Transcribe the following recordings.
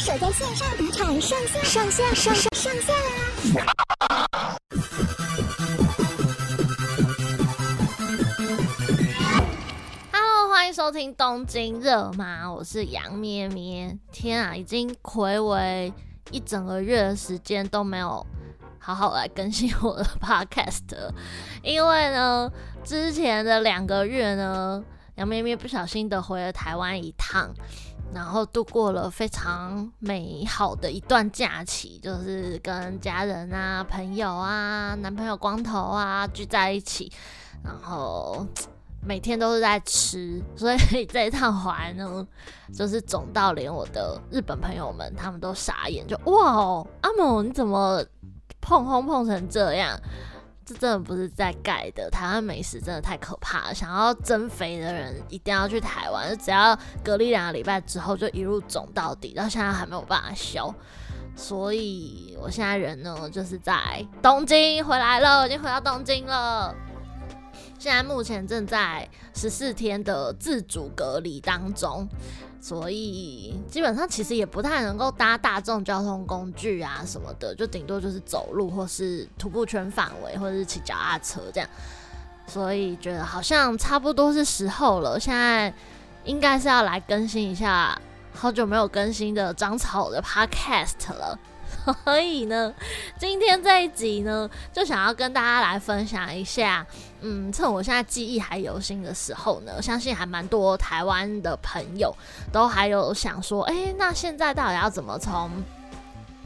守在线上赌场上线上线上上上线啦欢迎收听东京热吗？我是杨咩咩。天啊，已经睽违一整个月的时间都没有好好来更新我的 Podcast，因为呢，之前的两个月呢，杨咩咩不小心的回了台湾一趟。然后度过了非常美好的一段假期，就是跟家人啊、朋友啊、男朋友光头啊聚在一起，然后每天都是在吃，所以 这一趟回来呢，就是肿到连我的日本朋友们他们都傻眼，就哇，阿某你怎么碰碰碰成这样？这真的不是在盖的，台湾美食真的太可怕了。想要增肥的人一定要去台湾，只要隔离两个礼拜之后就一路肿到底，到现在还没有办法消。所以我现在人呢，就是在东京回来了，已经回到东京了。现在目前正在十四天的自主隔离当中。所以基本上其实也不太能够搭大众交通工具啊什么的，就顶多就是走路或是徒步圈范围，或者是骑脚踏车这样。所以觉得好像差不多是时候了，现在应该是要来更新一下好久没有更新的长草的 Podcast 了。所以呢，今天这一集呢，就想要跟大家来分享一下，嗯，趁我现在记忆还犹新的时候呢，相信还蛮多台湾的朋友都还有想说，哎、那现在到底要怎么从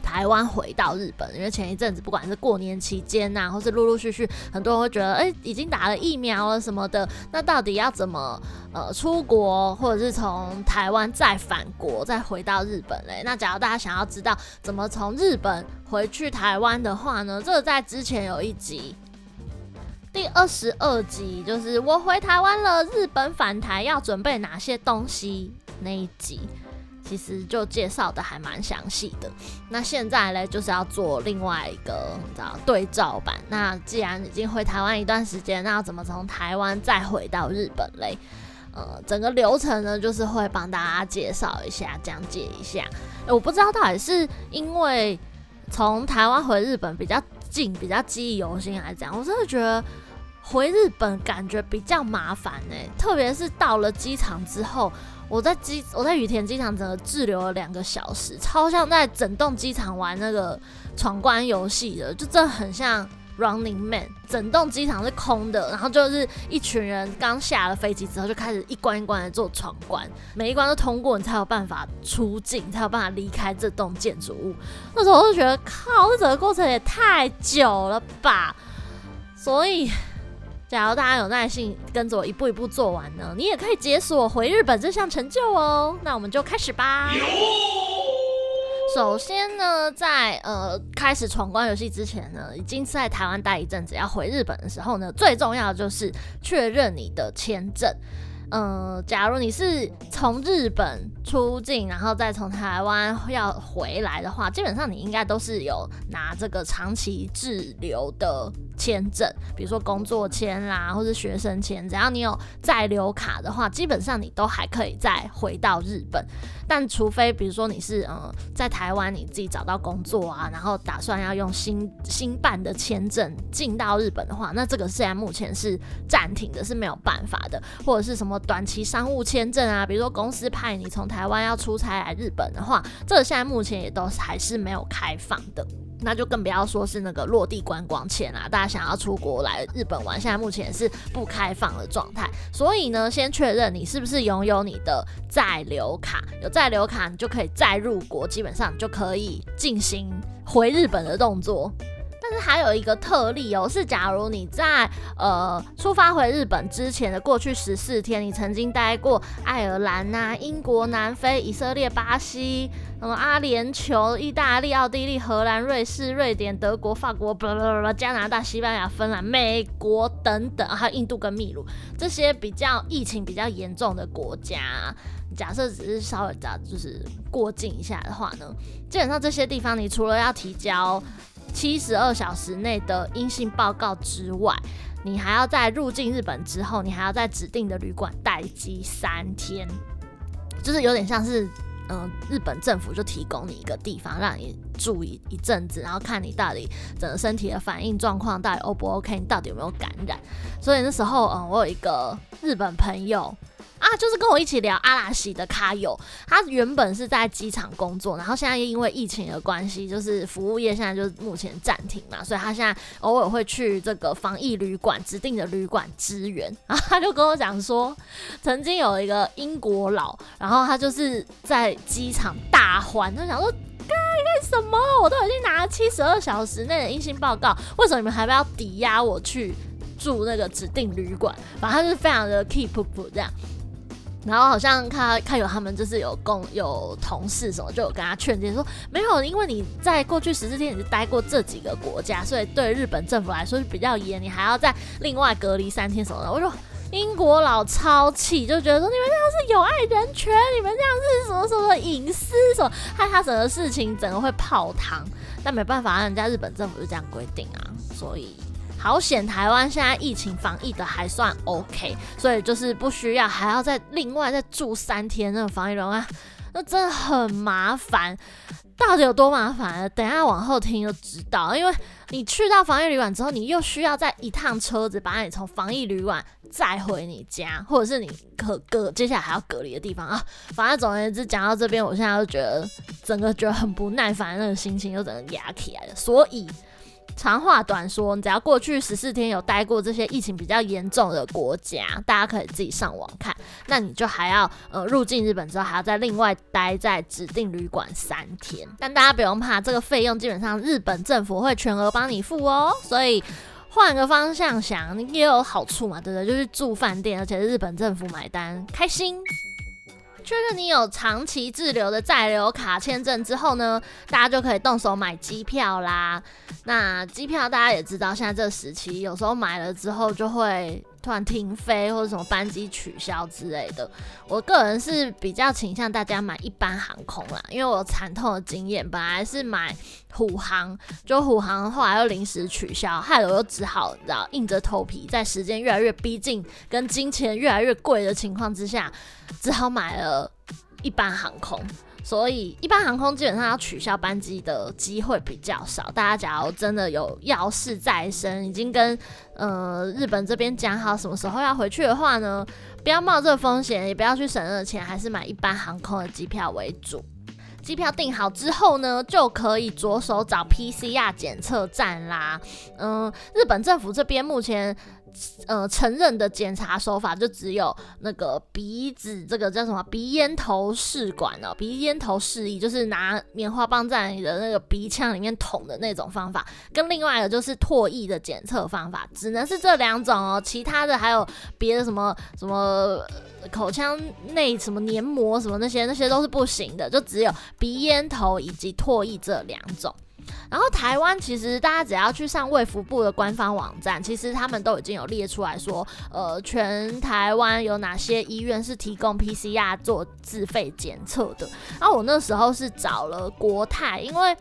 台湾回到日本，因为前一阵子不管是过年期间呐、或是陆陆续续，很多人会觉得，哎、已经打了疫苗了什么的，那到底要怎么呃出国，或者是从台湾再返国，再回到日本嘞？那假如大家想要知道怎么从日本回去台湾的话呢，这个在之前有一集，第二十二集，就是我回台湾了，日本返台要准备哪些东西那一集。其实就介绍的还蛮详细的。那现在呢，就是要做另外一个你知道对照版。那既然已经回台湾一段时间，那要怎么从台湾再回到日本嘞？呃，整个流程呢，就是会帮大家介绍一下，讲解一下。我不知道到底是因为从台湾回日本比较近，比较记忆犹新，还是怎样？我真的觉得回日本感觉比较麻烦呢，特别是到了机场之后。我在机我在羽田机场整个滞留了两个小时，超像在整栋机场玩那个闯关游戏的，就真的很像 Running Man。整栋机场是空的，然后就是一群人刚下了飞机之后就开始一关一关的做闯关，每一关都通过，你才有办法出境，才有办法离开这栋建筑物。那时候我就觉得，靠，这整个过程也太久了吧，所以。假如大家有耐心跟着我一步一步做完呢，你也可以解锁回日本这项成就哦。那我们就开始吧。首先呢，在呃开始闯关游戏之前呢，已经在台湾待一阵子，要回日本的时候呢，最重要的就是确认你的签证。嗯、呃，假如你是从日本出境，然后再从台湾要回来的话，基本上你应该都是有拿这个长期滞留的签证，比如说工作签啦，或是学生签，只要你有在留卡的话，基本上你都还可以再回到日本。但除非比如说你是嗯在台湾你自己找到工作啊，然后打算要用新新办的签证进到日本的话，那这个现在目前是暂停的，是没有办法的，或者是什么短期商务签证啊，比如说公司派你从台湾要出差来日本的话，这现在目前也都还是没有开放的。那就更不要说是那个落地观光签啦，大家想要出国来日本玩，现在目前是不开放的状态。所以呢，先确认你是不是拥有你的在留卡，有在留卡，你就可以再入国，基本上就可以进行回日本的动作。但是还有一个特例哦，是假如你在呃出发回日本之前的过去十四天，你曾经待过爱尔兰呐、啊、英国、南非、以色列、巴西、什么阿联酋、意大利、奥地利、荷兰、瑞士、瑞典、德国、法国、加拿大、西班牙、芬兰、美国等等，还有印度跟秘鲁这些比较疫情比较严重的国家，假设只是稍微咋就是过境一下的话呢，基本上这些地方你除了要提交。七十二小时内的阴性报告之外，你还要在入境日本之后，你还要在指定的旅馆待机三天，就是有点像是嗯、日本政府就提供你一个地方让你住一一阵子，然后看你到底整个身体的反应状况到底 O 不 OK，你到底有没有感染。所以那时候，嗯，我有一个日本朋友。啊，就是跟我一起聊阿拉西的卡友，他原本是在机场工作，然后现在因为疫情的关系，就是服务业现在就是目前暂停嘛，所以他现在偶尔会去这个防疫旅馆指定的旅馆支援。然 后他就跟我讲说，曾经有一个英国佬，然后他就是在机场大欢，他想说，该干什么？我都已经拿了七十二小时内的阴性报告，为什么你们还不要抵押我去住那个指定旅馆？反正他就是非常的 keep up 这样。然后好像他看有他们就是有共有同事什么，就有跟他劝解说，没有，因为你在过去十四天你是待过这几个国家，所以对日本政府来说是比较严，你还要再另外隔离三天什么的。我说英国佬超气，就觉得说你们这样是有碍人权，你们这样是什么什么隐私什么，害他整个事情整个会泡汤。但没办法，人家日本政府就这样规定啊，所以。好险，台湾现在疫情防疫的还算 OK，所以就是不需要还要再另外再住三天那个防疫旅馆，那真的很麻烦。到底有多麻烦？等下往后听就知道。因为你去到防疫旅馆之后，你又需要再一趟车子把你从防疫旅馆载回你家，或者是你可隔接下来还要隔离的地方啊。反正总而言之，讲到这边，我现在就觉得整个觉得很不耐烦，那个心情又整个压起来了。所以。长话短说，你只要过去十四天有待过这些疫情比较严重的国家，大家可以自己上网看。那你就还要呃入境日本之后，还要再另外待在指定旅馆三天。但大家不用怕，这个费用基本上日本政府会全额帮你付哦。所以换个方向想，你也有好处嘛，对不对？就是住饭店，而且是日本政府买单，开心。确认你有长期滞留的在留卡签证之后呢，大家就可以动手买机票啦。那机票大家也知道，现在这时期有时候买了之后就会突然停飞或者什么班机取消之类的。我个人是比较倾向大家买一般航空啦，因为我有惨痛的经验，本来是买虎航，就虎航后来又临时取消，害得我又只好你知道硬着头皮，在时间越来越逼近跟金钱越来越贵的情况之下，只好买了一般航空。所以一般航空基本上要取消班机的机会比较少。大家假如真的有要事在身，已经跟呃日本这边讲好什么时候要回去的话呢，不要冒这个风险，也不要去省那个钱，还是买一般航空的机票为主。机票订好之后呢，就可以着手找 PCR 检测站啦。嗯，日本政府这边目前。呃，承认的检查手法就只有那个鼻子，这个叫什么鼻咽头试管哦，鼻咽头试液就是拿棉花棒在你的那个鼻腔里面捅的那种方法，跟另外一个就是唾液的检测方法，只能是这两种哦，其他的还有别的什么什么口腔内什么黏膜什么那些那些都是不行的，就只有鼻咽头以及唾液这两种。然后台湾其实大家只要去上卫福部的官方网站，其实他们都已经有列出来说，呃，全台湾有哪些医院是提供 PCR 做自费检测的。然后我那时候是找了国泰，因为。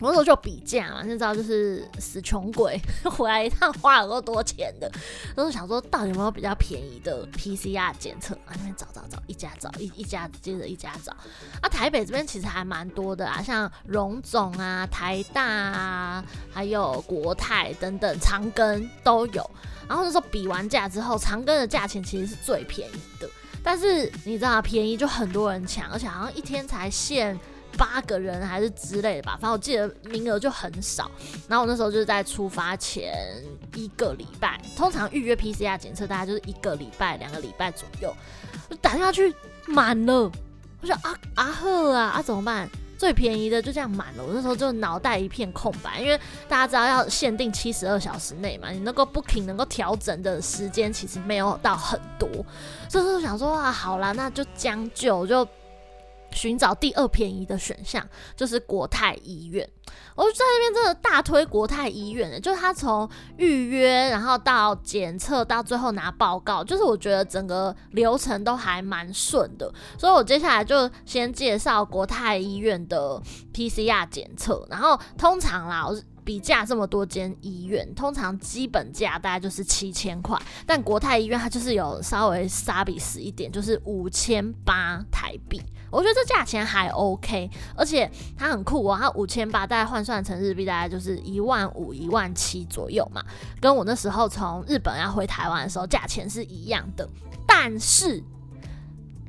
我那时候就比价嘛，你知道就是死穷鬼，回来一趟花了够多钱的，都是想说到底有没有比较便宜的 PCR 检测啊？那边找找找，一家找一一家接着一家找啊。台北这边其实还蛮多的啊，像荣总啊、台大啊，还有国泰等等，长庚都有。然后那时候比完价之后，长庚的价钱其实是最便宜的，但是你知道便宜就很多人抢，而且好像一天才限。八个人还是之类的吧，反正我记得名额就很少。然后我那时候就是在出发前一个礼拜，通常预约 PCR 检测大概就是一个礼拜、两个礼拜左右，就打下去满了。我说啊啊呵啊啊怎么办？最便宜的就这样满了。我那时候就脑袋一片空白，因为大家知道要限定七十二小时内嘛，你能够 booking 能够调整的时间其实没有到很多，所以我想说啊，好啦，那就将就就。寻找第二便宜的选项就是国泰医院，我就在那边真的大推国泰医院的，就是他从预约，然后到检测，到最后拿报告，就是我觉得整个流程都还蛮顺的，所以我接下来就先介绍国泰医院的 PCR 检测，然后通常啦，我。比价这么多间医院，通常基本价大概就是七千块，但国泰医院它就是有稍微杀比死一点，就是五千八台币。我觉得这价钱还 OK，而且它很酷哦，它 五千八大概换算成日币大概就是一万五、一万七左右嘛，跟我那时候从日本要回台湾的时候价钱是一样的。但是，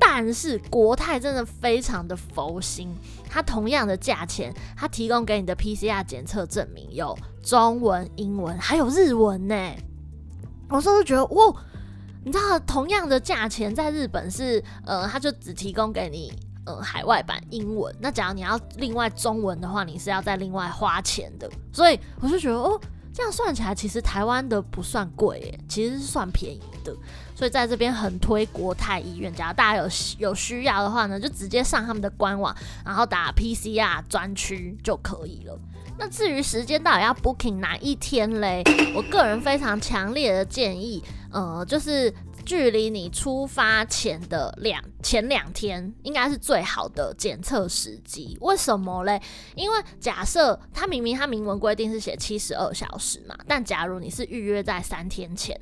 但是国泰真的非常的佛心，它同样的价钱，它提供给你的 PCR 检测证明有中文、英文还有日文呢。我说就觉得哇，你知道同样的价钱在日本是呃，它就只提供给你。嗯，海外版英文，那假如你要另外中文的话，你是要再另外花钱的。所以我就觉得，哦，这样算起来，其实台湾的不算贵耶，其实是算便宜的。所以在这边很推国泰医院，只要大家有有需要的话呢，就直接上他们的官网，然后打 PCR 专区就可以了。那至于时间到底要 booking 哪一天嘞？我个人非常强烈的建议，呃，就是。距离你出发前的两前两天，应该是最好的检测时机。为什么嘞？因为假设他明明他明文规定是写七十二小时嘛，但假如你是预约在三天前。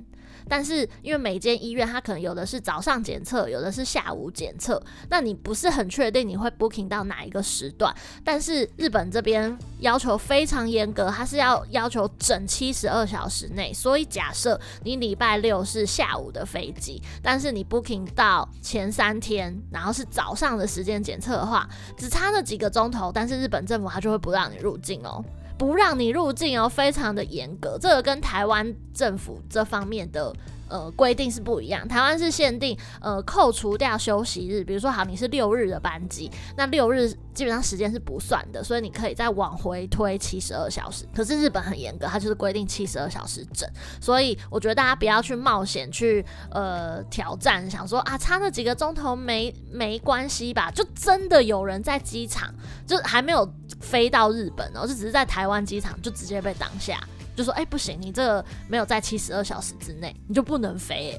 但是因为每间医院它可能有的是早上检测，有的是下午检测，那你不是很确定你会 booking 到哪一个时段。但是日本这边要求非常严格，它是要要求整七十二小时内。所以假设你礼拜六是下午的飞机，但是你 booking 到前三天，然后是早上的时间检测的话，只差那几个钟头，但是日本政府它就会不让你入境哦。不让你入境哦，非常的严格，这个跟台湾政府这方面的呃规定是不一样。台湾是限定呃扣除掉休息日，比如说好你是六日的班机，那六日基本上时间是不算的，所以你可以再往回推七十二小时。可是日本很严格，它就是规定七十二小时整，所以我觉得大家不要去冒险去呃挑战，想说啊差那几个钟头没没关系吧？就真的有人在机场就还没有。飞到日本，然后就只是在台湾机场就直接被挡下，就说：“哎、不行，你这个没有在七十二小时之内，你就不能飞。”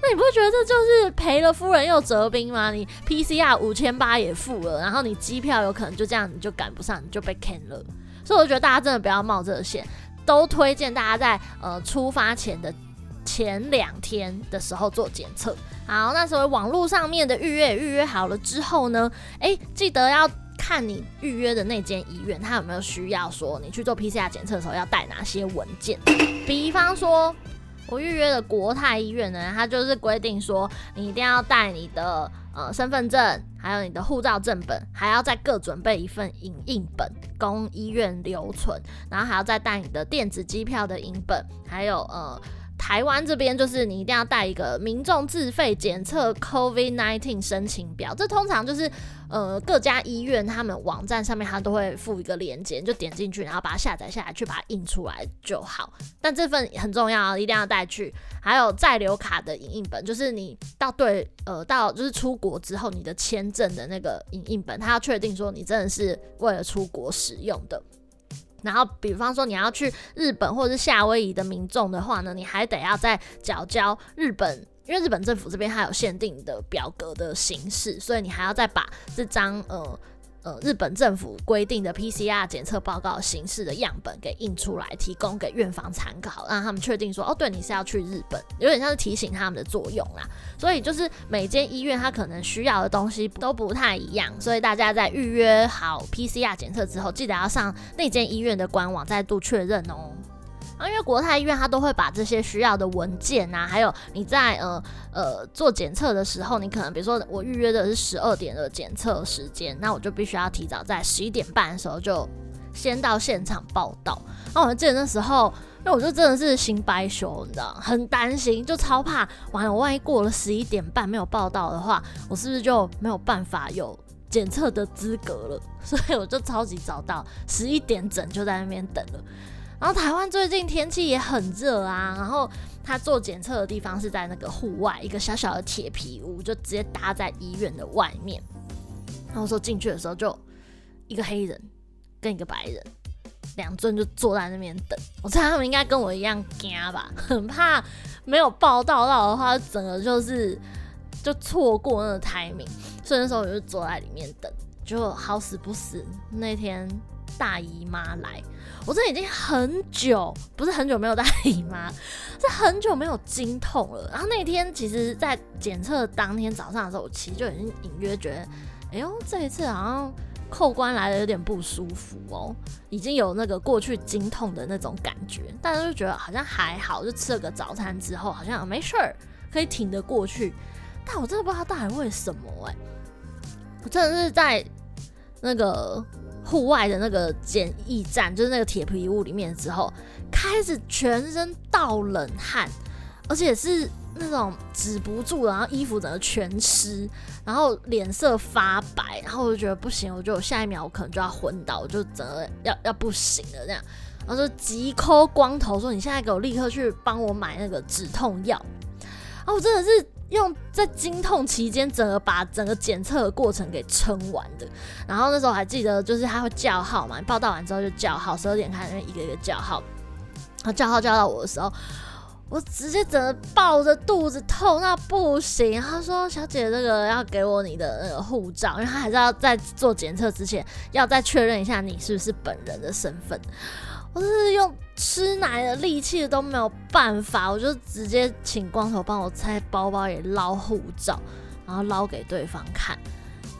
那你不会觉得这就是赔了夫人又折兵吗？你 PCR 五千八也付了，然后你机票有可能就这样你就赶不上，你就被 can 了。所以我觉得大家真的不要冒这个险，都推荐大家在呃出发前的前两天的时候做检测。好，那时候网络上面的预约预约好了之后呢，哎、记得要。看你预约的那间医院，他有没有需要说你去做 PCR 检测的时候要带哪些文件？比方说，我预约的国泰医院呢，它就是规定说你一定要带你的呃身份证，还有你的护照正本，还要再各准备一份影印本供医院留存，然后还要再带你的电子机票的影本，还有呃。台湾这边就是你一定要带一个民众自费检测 COVID-19 申请表，这通常就是呃各家医院他们网站上面它都会附一个链接，就点进去，然后把它下载下来，去把它印出来就好。但这份很重要，一定要带去。还有在留卡的影印本，就是你到对呃到就是出国之后你的签证的那个影印本，它要确定说你真的是为了出国使用的。然后，比方说你要去日本或者是夏威夷的民众的话呢，你还得要再缴交日本，因为日本政府这边还有限定的表格的形式，所以你还要再把这张呃。呃，日本政府规定的 PCR 检测报告形式的样本给印出来，提供给院方参考，让他们确定说，哦，对，你是要去日本，有点像是提醒他们的作用啦。所以就是每间医院它可能需要的东西都不太一样，所以大家在预约好 PCR 检测之后，记得要上那间医院的官网再度确认哦。啊，因为国泰医院它都会把这些需要的文件啊，还有你在呃呃做检测的时候，你可能比如说我预约的是十二点的检测时间，那我就必须要提早在十一点半的时候就先到现场报到。那我记得那时候，那我就真的是心掰羞，你知道，很担心，就超怕，完了万一过了十一点半没有报到的话，我是不是就没有办法有检测的资格了？所以我就超级早到，十一点整就在那边等了。然后台湾最近天气也很热啊，然后他做检测的地方是在那个户外一个小小的铁皮屋，就直接搭在医院的外面。然后说进去的时候就一个黑人跟一个白人，两尊就坐在那边等。我猜他们应该跟我一样惊吧，很怕没有报到到的话，整个就是就错过那个 timing。所以那时候我就坐在里面等，就好死不死那天。大姨妈来。我这已经很久，不是很久没有大姨妈，是很久没有经痛了。然后那天其实，在检测当天早上的时候，我其实就已经隐约觉得，哎呦，这一次好像扣关来的有点不舒服哦，已经有那个过去经痛的那种感觉，但是就觉得好像还好，就吃了个早餐之后，好像没事儿，可以挺得过去。但我真的不知道到底为什么哎、我真的是在那个。户外的那个检疫站，就是那个铁皮屋里面之后，开始全身倒冷汗，而且是那种止不住，然后衣服整个全湿，然后脸色发白，然后我就觉得不行，我觉得我下一秒我可能就要昏倒，我就整个要要不行了这样，然后就急抠光头说：“你现在给我立刻去帮我买那个止痛药。”然后我真的是。用在经痛期间，整个把整个检测的过程给撑完的。然后那时候还记得，就是他会叫号嘛，报道完之后就叫号，十二点开始一个一个叫号。然后叫号叫到我的时候，我直接整个抱着肚子痛到不行。他说：“小姐，这个要给我你的那个护照，因为他还是要在做检测之前，要再确认一下你是不是本人的身份。”我是用吃奶的力气都没有办法，我就直接请光头帮我在包包里捞护照，然后捞给对方看。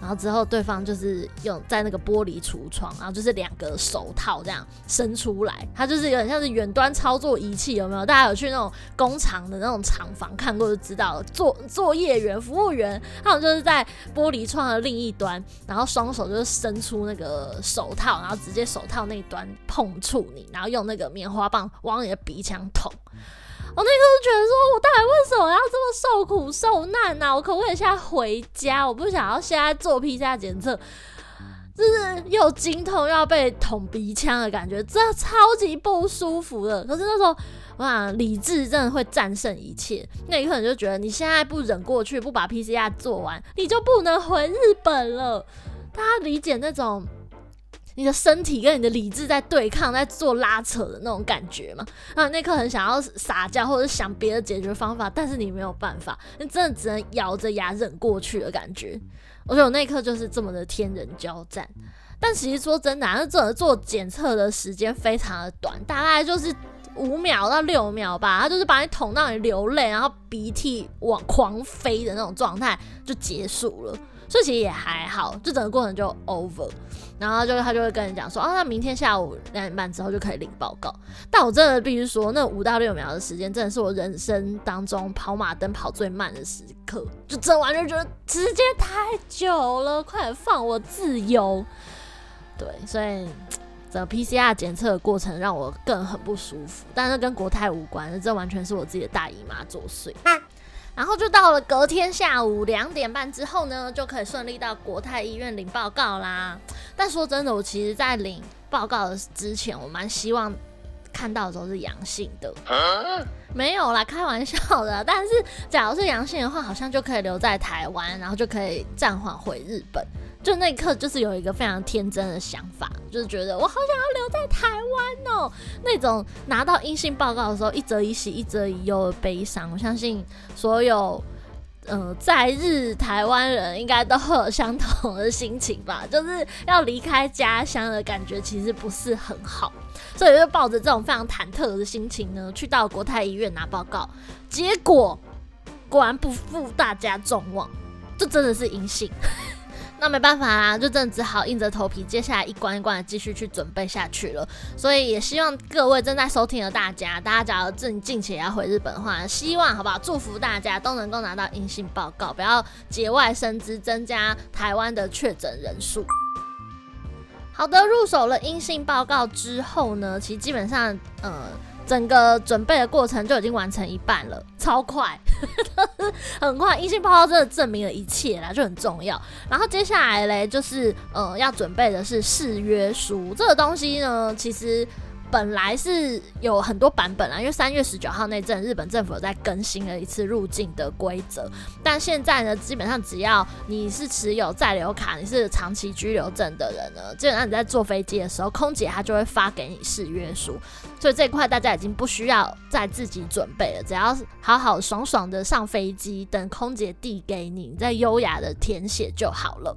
然后之后，对方就是用在那个玻璃橱窗，然后就是两个手套这样伸出来，它就是有点像是远端操作仪器，有没有？大家有去那种工厂的那种厂房看过就知道了。作作业员、服务员，他们就是在玻璃窗的另一端，然后双手就是伸出那个手套，然后直接手套那端碰触你，然后用那个棉花棒往你的鼻腔捅。我那刻就觉得说，我到底为什么要这么受苦受难呢、我可不可以现在回家？我不想要现在做 PCR 检测，就是又精痛又要被捅鼻腔的感觉，真的超级不舒服的。可是那时候，哇理智真的会战胜一切。那一刻你就觉得，你现在不忍过去，不把 PCR 做完，你就不能回日本了。大家理解那种？你的身体跟你的理智在对抗，在做拉扯的那种感觉嘛？啊，那刻很想要撒娇或者想别的解决方法，但是你没有办法，你真的只能咬着牙忍过去的感觉。我觉得我那刻就是这么的天人交战。但其实说真的，那做做检测的时间非常的短，大概就是五秒到六秒吧。他就是把你捅到你流泪，然后鼻涕往狂飞的那种状态就结束了。所以其实也还好，就整个过程就 over，然后就他就会跟你讲说，哦，那明天下午两点半之后就可以领报告。但我真的必须说，那五到六秒的时间，真的是我人生当中跑马灯跑最慢的时刻，就整完就觉得时间太久了，快点放我自由。对，所以整个 PCR 检测的过程让我更很不舒服，但是跟国泰无关，这完全是我自己的大姨妈作祟。然后就到了隔天下午两点半之后呢，就可以顺利到国泰医院领报告啦。但说真的，我其实在领报告的之前，我蛮希望看到的时候是阳性的。没有啦，开玩笑的。但是假如是阳性的话，好像就可以留在台湾，然后就可以暂缓回日本。就那一刻，就是有一个非常天真的想法，就是觉得我好想要留在台湾哦。那种拿到阴性报告的时候，一则以喜，一则以忧的悲伤。我相信所有、呃、在日台湾人应该都会有相同的心情吧，就是要离开家乡的感觉其实不是很好，所以就抱着这种非常忐忑的心情呢，去到国泰医院拿报告，结果果然不负大家众望，这真的是阴性。那没办法啦，就真的只好硬着头皮，接下来一关一关的继续去准备下去了。所以也希望各位正在收听的大家，大家假如近近期也要回日本的话，希望好不好？祝福大家都能够拿到阴性报告，不要节外生枝，增加台湾的确诊人数。好的，入手了阴性报告之后呢，其实基本上，呃。整个准备的过程就已经完成一半了，超快，很快。阴性报告真的证明了一切啦，就很重要。然后接下来嘞，就是呃要准备的是誓约书，这个东西呢，其实。本来是有很多版本啊，因为三月十九号那阵日本政府在更新了一次入境的规则，但现在呢，基本上只要你是持有在留卡，你是长期居留证的人呢，基本上你在坐飞机的时候，空姐她就会发给你誓约书，所以这一块大家已经不需要再自己准备了，只要好好爽爽的上飞机，等空姐递给你，你再优雅的填写就好了。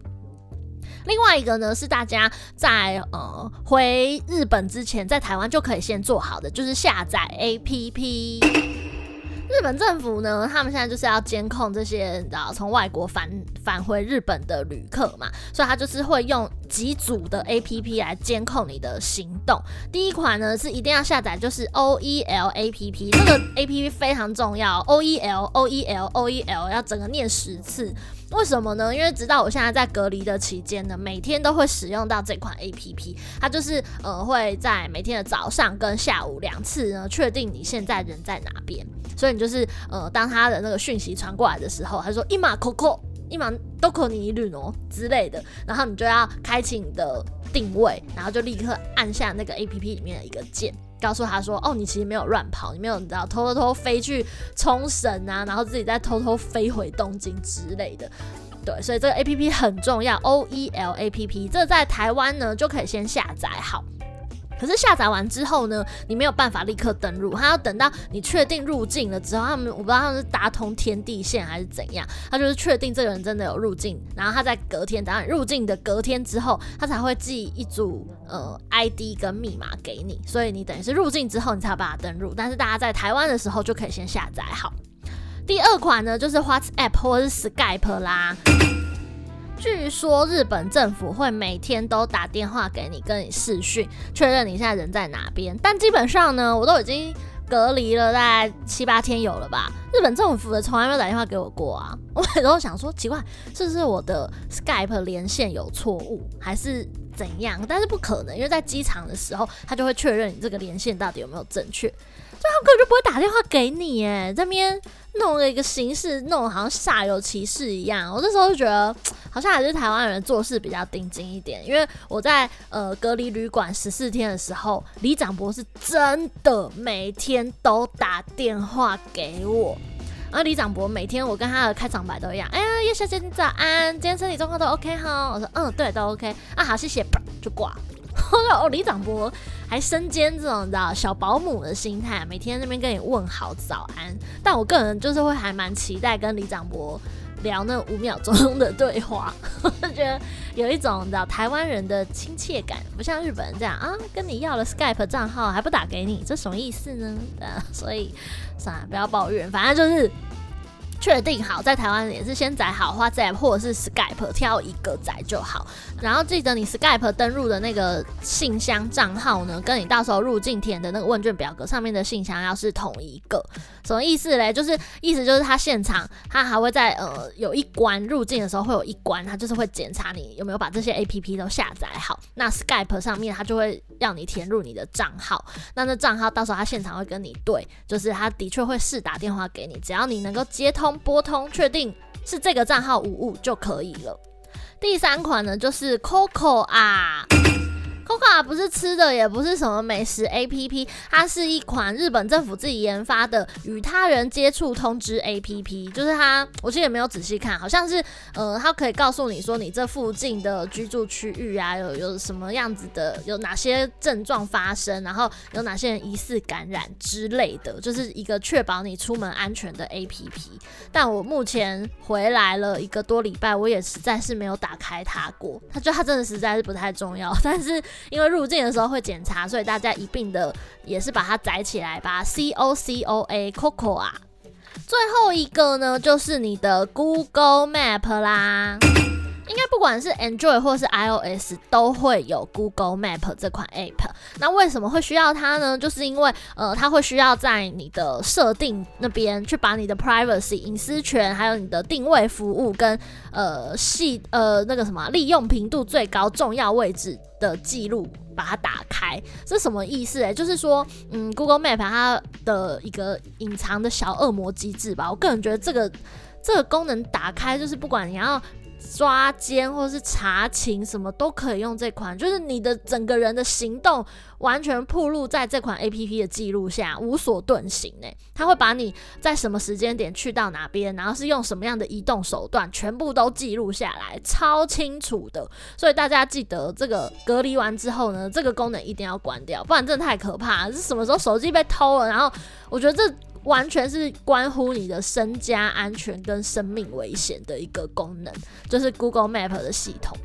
另外一个呢，是大家在呃回日本之前，在台湾就可以先做好的，就是下载 APP。日本政府呢，他们现在就是要监控这些啊从外国返返回日本的旅客嘛，所以他就是会用几组的 APP 来监控你的行动。第一款呢是一定要下载，就是 OEL APP，这个 APP 非常重要，OEL OEL OEL 要整个念十次。为什么呢？因为直到我现在在隔离的期间呢，每天都会使用到这款 APP，它就是呃会在每天的早上跟下午两次呢，确定你现在人在哪边。所以你就是呃，当他的那个讯息传过来的时候，他说一马 Coco 一马都可你一律哦之类的，然后你就要开启你的定位，然后就立刻按下那个 APP 里面的一个键。告诉他说：“哦，你其实没有乱跑，你没有你知道偷偷偷飞去冲绳啊，然后自己再偷偷飞回东京之类的。对，所以这个 A P P 很重要，O E L A P P，这在台湾呢就可以先下载好。”可是下载完之后呢，你没有办法立刻登录，他要等到你确定入境了之后，他们我不知道他们是打通天地线还是怎样，他就是确定这个人真的有入境，然后他在隔天，等到你入境的隔天之后，他才会寄一组呃 ID 跟密码给你，所以你等于是入境之后你才有办法登入，但是大家在台湾的时候就可以先下载好。第二款呢就是 WhatsApp 或者是 Skype 啦。据说日本政府会每天都打电话给你，跟你视讯，确认你现在人在哪边。但基本上呢，我都已经隔离了大概七八天有了吧。日本政府的从来没有打电话给我过啊。我有时候想说，奇怪，是不是我的 Skype 连线有错误，还是怎样？但是不可能，因为在机场的时候，他就会确认你这个连线到底有没有正确。就他根本就不会打电话给你，哎，这边弄了一个形式，弄好像煞有其事一样。我那时候就觉得，好像还是台湾人做事比较定睛一点。因为我在呃隔离旅馆十四天的时候，李长博是真的每天都打电话给我。然后里长博每天我跟他的开场白都一样，哎呀，叶小姐你早安，今天身体状况都 OK 哈？我说嗯，对，都 OK。啊，好，谢谢，就挂。哦，李长博还身兼这种你知道小保姆的心态，每天那边跟你问好早安。但我个人就是会还蛮期待跟李长博聊那五秒钟的对话，我觉得有一种你知道台湾人的亲切感，不像日本人这样啊，跟你要了 Skype 账号还不打给你，这什么意思呢？啊，所以算了，不要抱怨，反正就是。确定好，在台湾也是先载好 WhatsApp 或者是 Skype，挑一个载就好。然后记得你 Skype 登入的那个信箱账号呢，跟你到时候入境填的那个问卷表格上面的信箱要是同一个。什么意思嘞？就是意思就是他现场他还会在呃有一关入境的时候会有一关，他就是会检查你有没有把这些 APP 都下载好。那 Skype 上面他就会让你填入你的账号，那那账号到时候他现场会跟你对，就是他的确会试打电话给你，只要你能够接通。拨通确定是这个账号五五就可以了。第三款呢，就是 Coco 啊。Coco 不是吃的，也不是什么美食 APP，它是一款日本政府自己研发的与他人接触通知 APP。就是它，我其实也没有仔细看，好像是呃，它可以告诉你说你这附近的居住区域啊，有有什么样子的，有哪些症状发生，然后有哪些人疑似感染之类的，就是一个确保你出门安全的 APP。但我目前回来了一个多礼拜，我也实在是没有打开它过。它就它真的实在是不太重要，但是。因为入境的时候会检查，所以大家一并的也是把它载起来吧。C O C O A Coco 啊，最后一个呢就是你的 Google Map 啦。应该不管是 Android 或是 iOS 都会有 Google Map 这款 App。那为什么会需要它呢？就是因为呃，它会需要在你的设定那边去把你的 Privacy 隐私权，还有你的定位服务跟呃系呃那个什么利用频度最高重要位置的记录把它打开。这什么意思？哎，就是说嗯，Google Map 它的一个隐藏的小恶魔机制吧。我个人觉得这个这个功能打开，就是不管你要。抓奸或是查情什么都可以用这款，就是你的整个人的行动完全暴露在这款 APP 的记录下，无所遁形呢。它会把你在什么时间点去到哪边，然后是用什么样的移动手段，全部都记录下来，超清楚的。所以大家记得这个隔离完之后呢，这个功能一定要关掉，不然真的太可怕。是什么时候手机被偷了？然后我觉得这。完全是关乎你的身家安全跟生命危险的一个功能，就是 Google Map 的系统。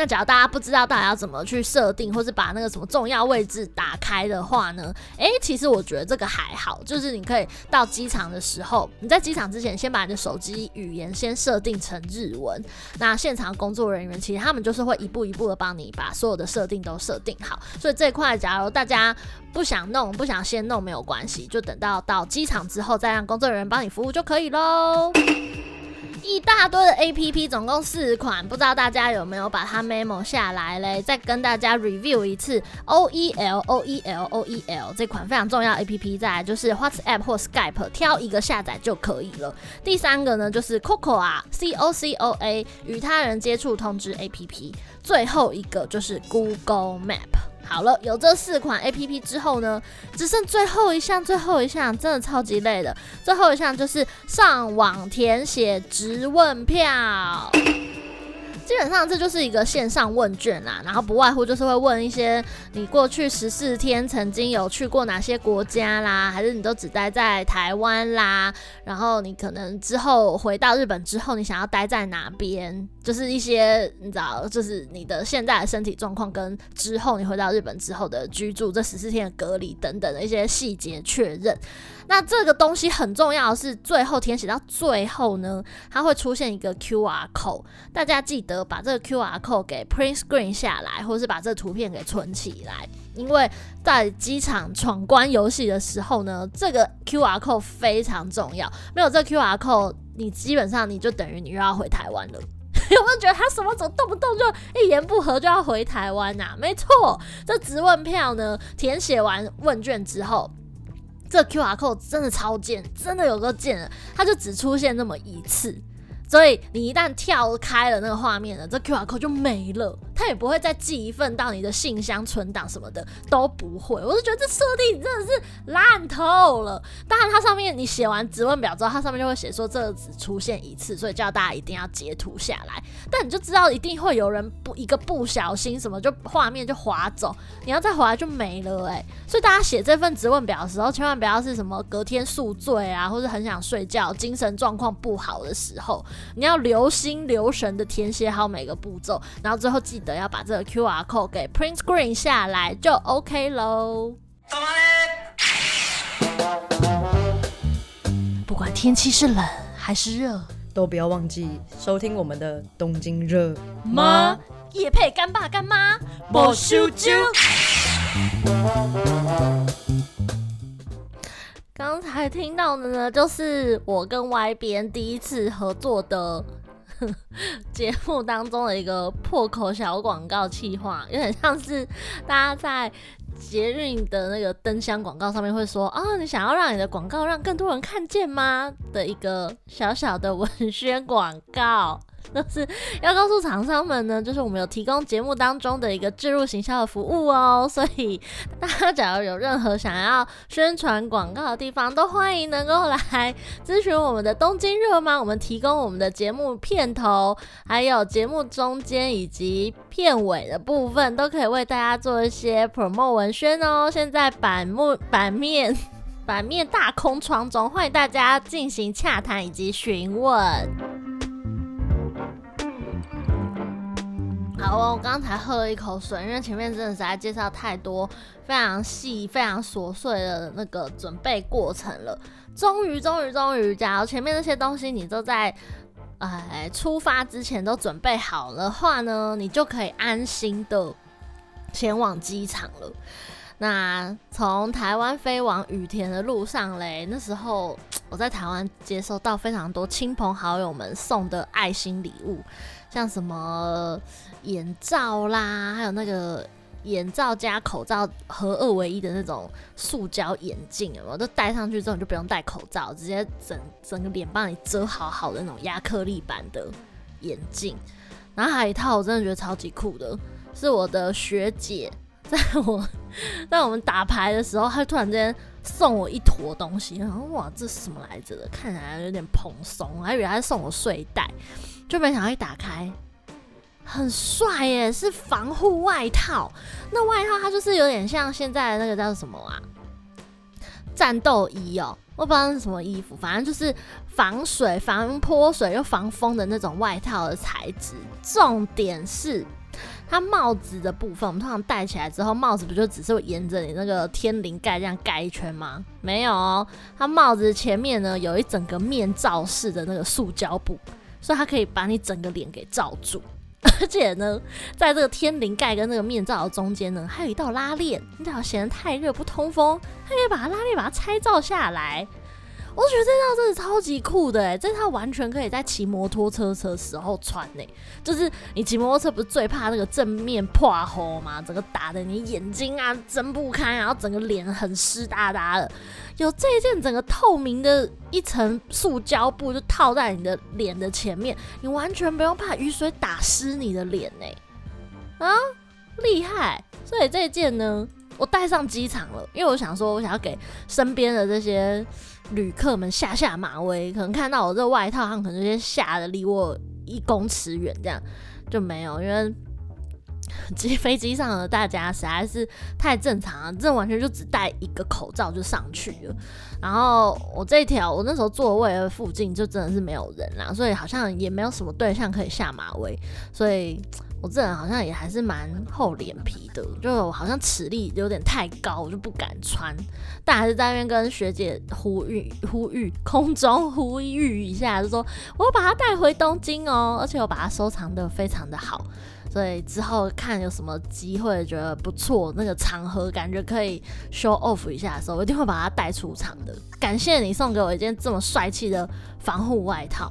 那假如大家不知道大家要怎么去设定，或是把那个什么重要位置打开的话呢？诶、其实我觉得这个还好，就是你可以到机场的时候，你在机场之前先把你的手机语言先设定成日文。那现场工作人员其实他们就是会一步一步的帮你把所有的设定都设定好。所以这一块，假如大家不想弄，不想先弄没有关系，就等到到机场之后再让工作人员帮你服务就可以喽。一大堆的 APP，总共四款，不知道大家有没有把它 memo 下来嘞？再跟大家 review 一次 OEL OEL OEL 这款非常重要 APP，再来就是 WhatsApp 或 Skype，挑一个下载就可以了。第三个呢就是 Cocoa C O C O A 与他人接触通知 APP，最后一个就是 Google Map。好了，有这四款 APP 之后呢，只剩最后一项，最后一项真的超级累的，最后一项就是上网填写质问票。基本上这就是一个线上问卷啦，然后不外乎就是会问一些你过去十四天曾经有去过哪些国家啦，还是你都只待在台湾啦，然后你可能之后回到日本之后，你想要待在哪边，就是一些你知道，就是你的现在的身体状况跟之后你回到日本之后的居住这十四天的隔离等等的一些细节确认。那这个东西很重要的是，最后填写到最后呢，它会出现一个 QR code，大家记得把这个 QR 码给 print screen 下来，或是把这图片给存起来，因为在机场闯关游戏的时候呢，这个 QR 码非常重要，没有这 QR 码你基本上你就等于你又要回台湾了。有没有觉得他什么怎么动不动就一言不合就要回台湾、啊？没错，这质问票呢，填写完问卷之后。这 QR 码真的超贱，真的有个贱的，它就只出现那么一次。所以你一旦跳开了那个画面了，这 QR code 就没了，他也不会再寄一份到你的信箱存档什么的都不会。我就觉得这设定真的是烂透了。当然，它上面你写完质问表之后，它上面就会写说这只出现一次，所以叫大家一定要截图下来。但你就知道一定会有人不一个不小心什么就画面就划走，你要再划就没了哎、所以大家写这份质问表的时候，千万不要是什么隔天宿醉啊，或者很想睡觉、精神状况不好的时候。你要留心留神的填写好每个步骤，然后最后记得要把这个 QR code 给 print screen 下来就 OK 喽。不管天气是冷还是热，都不要忘记收听我们的东京热吗？也配干爸干妈，莫修啾。刚才听到的呢，就是我跟 Y 边第一次合作的 节目当中的一个破口小广告企划，有点像是大家在捷运的那个灯箱广告上面会说啊、哦，你想要让你的广告让更多人看见吗？的一个小小的文宣广告。就是要告诉厂商们呢，就是我们有提供节目当中的一个置入行销的服务哦，所以大家假如有任何想要宣传广告的地方，都欢迎能够来咨询我们的东京热吗？我们提供我们的节目片头，还有节目中间以及片尾的部分，都可以为大家做一些 promo 文宣哦。现在版目版面版面大空窗中，欢迎大家进行洽谈以及询问。好哦，我刚才喝了一口水，因为前面真的实在介绍太多非常细、非常琐碎的那个准备过程了。终于，终于，终于，假如前面那些东西你都在哎出发之前都准备好的话呢，你就可以安心的前往机场了。那从台湾飞往羽田的路上嘞，那时候我在台湾接收到非常多亲朋好友们送的爱心礼物，像什么眼罩啦，还有那个眼罩加口罩合二为一的那种塑胶眼镜，我都戴上去之后你就不用戴口罩，直接整整个脸帮你遮好好的那种亚克力版的眼镜。然后还有一套我真的觉得超级酷的，是我的学姐。在我在我们打牌的时候，她突然间送我一坨东西，然后哇，这是什么来着的？看起来有点蓬松，还以为他是送我睡袋，就没想到一打开，很帅耶，是防护外套。那外套它就是有点像现在那个叫什么啊？战斗衣哦，我不知道是什么衣服，反正就是防水、防泼水又防风的那种外套的材质。重点是。它帽子的部分，我们通常戴起来之后，帽子不就只是沿着你那个天灵盖这样盖一圈吗？没有哦，它帽子前面呢有一整个面罩式的那个塑胶布，所以它可以把你整个脸给罩住。而且呢，在这个天灵盖跟这个面罩的中间呢，还有一道拉链，你只要嫌太热不通风，还可以把它拉链把它拆罩下来。我觉得这套真的超级酷的哎，这套完全可以在骑摩托车车时候穿呢。就是你骑摩托车不是最怕那个正面破喉吗？整个打得你眼睛啊睁不开，然后整个脸很湿哒哒的。有这一件整个透明的一层塑胶布就套在你的脸的前面，你完全不用怕雨水打湿你的脸呢。啊，厉害！所以这件呢，我带上机场了，因为我想说，我想要给身边的这些。旅客们下下马威，可能看到我这外套，他们可能就先吓得离我一公尺远，这样就没有，因为机飞机上的大家实在是太正常了，这完全就只戴一个口罩就上去了。然后我这一条，我那时候座位的附近就真的是没有人啦，所以好像也没有什么对象可以下马威，所以。我这人好像也还是蛮厚脸皮的，就好像尺力有点太高，我就不敢穿。但还是在那边跟学姐呼吁呼吁，空中呼吁一下，就说我要把它带回东京哦，而且我把它收藏得非常的好，所以之后看有什么机会觉得不错，那个场合感觉可以 show off 一下的时候，我一定会把它带出场的。感谢你送给我一件这么帅气的防护外套，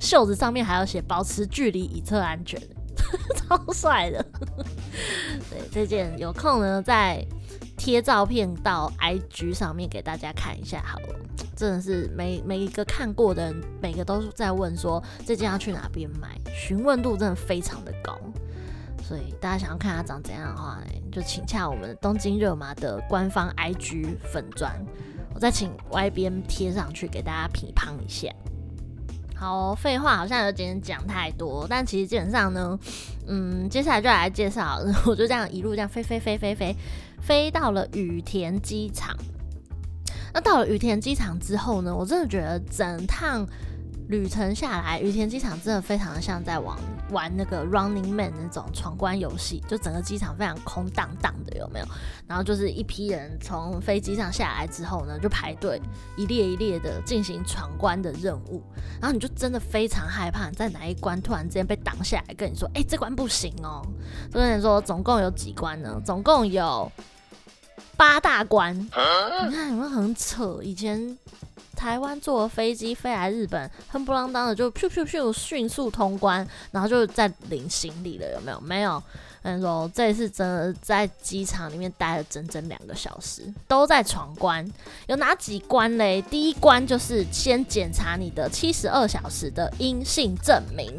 袖子上面还要写保持距离以策安全。超帅的，对，这件有空呢再贴照片到 IG 上面给大家看一下好了。真的是每每一个看过的人，每个都在问说这件要去哪边买，询问度真的非常的高。所以大家想要看它长怎样的话，就请洽我们东京热麻的官方 IG 粉砖，我再请 Y 边贴上去给大家评判一下。好，废话好像有点讲太多，但其实基本上呢，嗯，接下来就来介绍，我就这样一路这样飞飞飞飞飞，飞到了羽田机场。那到了羽田机场之后呢，我真的觉得整趟。旅程下来，羽田机场真的非常像在玩玩那个 Running Man 那种闯关游戏，就整个机场非常空荡荡的，有没有？然后就是一批人从飞机上下来之后呢，就排队一列一列的进行闯关的任务，然后你就真的非常害怕，在哪一关突然之间被挡下来，跟你说，哎、这关不行哦。就跟你说，总共有几关呢？总共有八大关。你看有没有很扯？以前。台湾坐飞机飞来日本，哼不啷当的就咻咻咻迅速通关，然后就在领行李了，有没有？没有。嗯，说这次真的在机场里面待了整整两个小时，都在闯关。有哪几关嘞？第一关就是先检查你的七十二小时的阴性证明，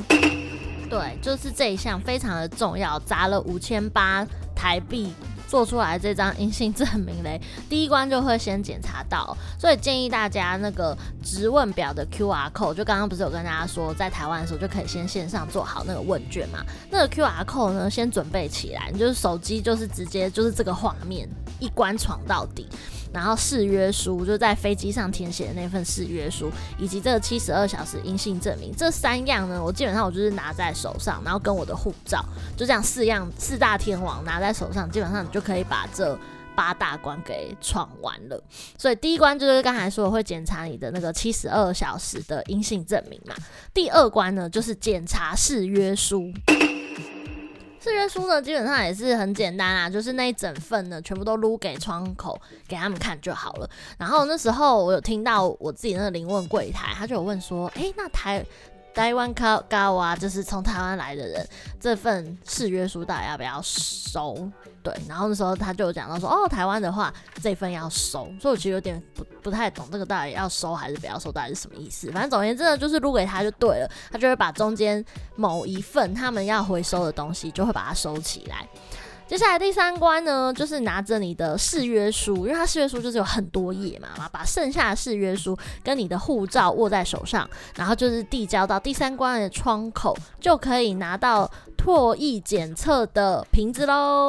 对，就是这一项非常的重要，砸了五千八台币。做出来这张阴性证明嘞，第一关就会先检查到，所以建议大家那个质问表的 QR code，就刚刚不是有跟大家说，在台湾的时候就可以先线上做好那个问卷嘛，那个 QR code 呢，先准备起来，就是手机就是直接就是这个画面，一关闯到底。然后誓约书就在飞机上填写的那份誓约书，以及这个七十二小时阴性证明，这三样呢，我基本上我就是拿在手上，然后跟我的护照，就这样四样四大天王拿在手上，基本上你就可以把这八大关给闯完了。所以第一关就是刚才说的会检查你的那个七十二小时的阴性证明嘛，第二关呢就是检查誓约书。誓约书呢，基本上也是很简单啊，就是那一整份呢，全部都撸给窗口给他们看就好了。然后那时候我有听到我自己那个灵问柜台，他就有问说，诶，那台台湾卡嘎哇，就是从台湾来的人，这份誓约书到底要不要收？对，然后那时候他就讲到说，哦，台湾的话这份要收，所以我其实有点不不太懂这个到底要收还是不要收，到底是什么意思？反正总而言之呢，就是录给他就对了，他就会把中间某一份他们要回收的东西就会把它收起来。接下来第三关呢，就是拿着你的誓约书，因为它誓约书就是有很多页嘛，把剩下的誓约书跟你的护照握在手上，然后就是递交到第三关的窗口，就可以拿到唾液检测的瓶子喽。